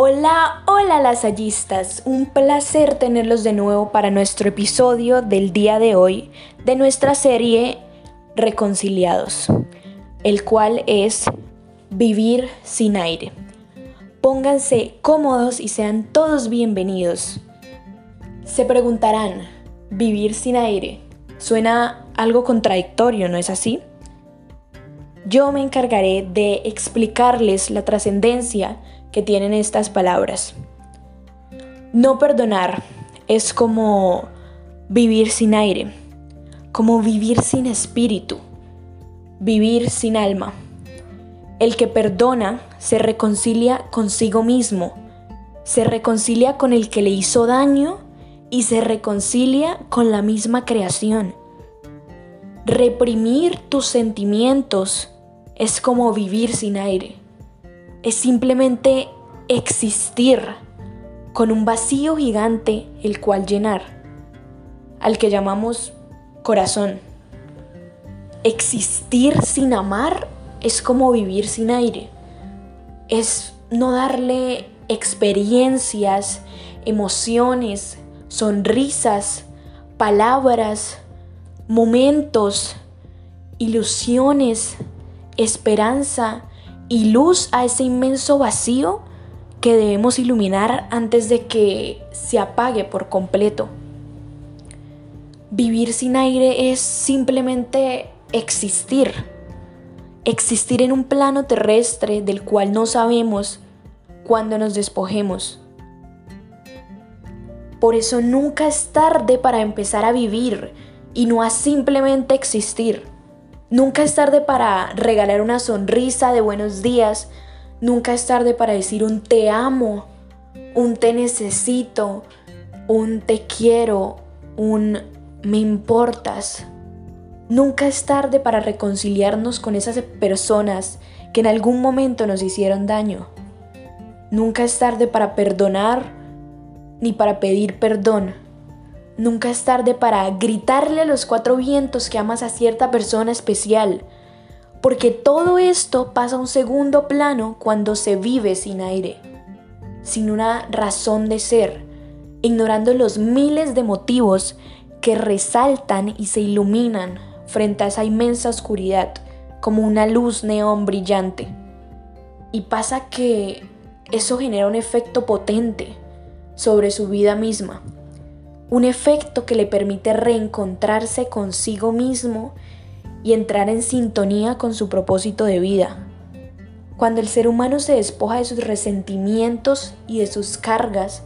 Hola, hola lasallistas, un placer tenerlos de nuevo para nuestro episodio del día de hoy de nuestra serie Reconciliados, el cual es Vivir sin aire. Pónganse cómodos y sean todos bienvenidos. Se preguntarán, ¿vivir sin aire? Suena algo contradictorio, ¿no es así? Yo me encargaré de explicarles la trascendencia que tienen estas palabras. No perdonar es como vivir sin aire, como vivir sin espíritu, vivir sin alma. El que perdona se reconcilia consigo mismo, se reconcilia con el que le hizo daño y se reconcilia con la misma creación. Reprimir tus sentimientos es como vivir sin aire. Es simplemente existir con un vacío gigante el cual llenar, al que llamamos corazón. Existir sin amar es como vivir sin aire. Es no darle experiencias, emociones, sonrisas, palabras, momentos, ilusiones, esperanza y luz a ese inmenso vacío que debemos iluminar antes de que se apague por completo. Vivir sin aire es simplemente existir. Existir en un plano terrestre del cual no sabemos cuándo nos despojemos. Por eso nunca es tarde para empezar a vivir y no a simplemente existir. Nunca es tarde para regalar una sonrisa de buenos días. Nunca es tarde para decir un te amo, un te necesito, un te quiero, un me importas. Nunca es tarde para reconciliarnos con esas personas que en algún momento nos hicieron daño. Nunca es tarde para perdonar ni para pedir perdón. Nunca es tarde para gritarle a los cuatro vientos que amas a cierta persona especial, porque todo esto pasa a un segundo plano cuando se vive sin aire, sin una razón de ser, ignorando los miles de motivos que resaltan y se iluminan frente a esa inmensa oscuridad como una luz neón brillante. Y pasa que eso genera un efecto potente sobre su vida misma un efecto que le permite reencontrarse consigo mismo y entrar en sintonía con su propósito de vida. Cuando el ser humano se despoja de sus resentimientos y de sus cargas,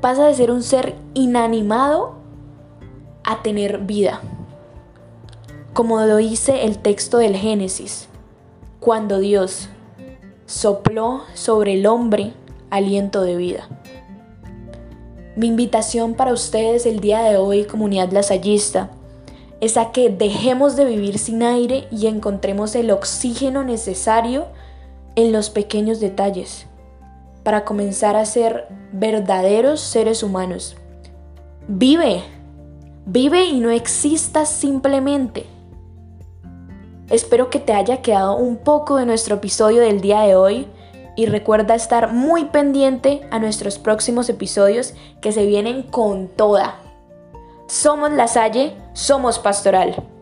pasa de ser un ser inanimado a tener vida. Como lo dice el texto del Génesis, cuando Dios sopló sobre el hombre aliento de vida. Mi invitación para ustedes el día de hoy, comunidad lasallista, es a que dejemos de vivir sin aire y encontremos el oxígeno necesario en los pequeños detalles para comenzar a ser verdaderos seres humanos. Vive, vive y no existas simplemente. Espero que te haya quedado un poco de nuestro episodio del día de hoy y recuerda estar muy pendiente a nuestros próximos episodios que se vienen con toda. Somos La Salle, somos Pastoral.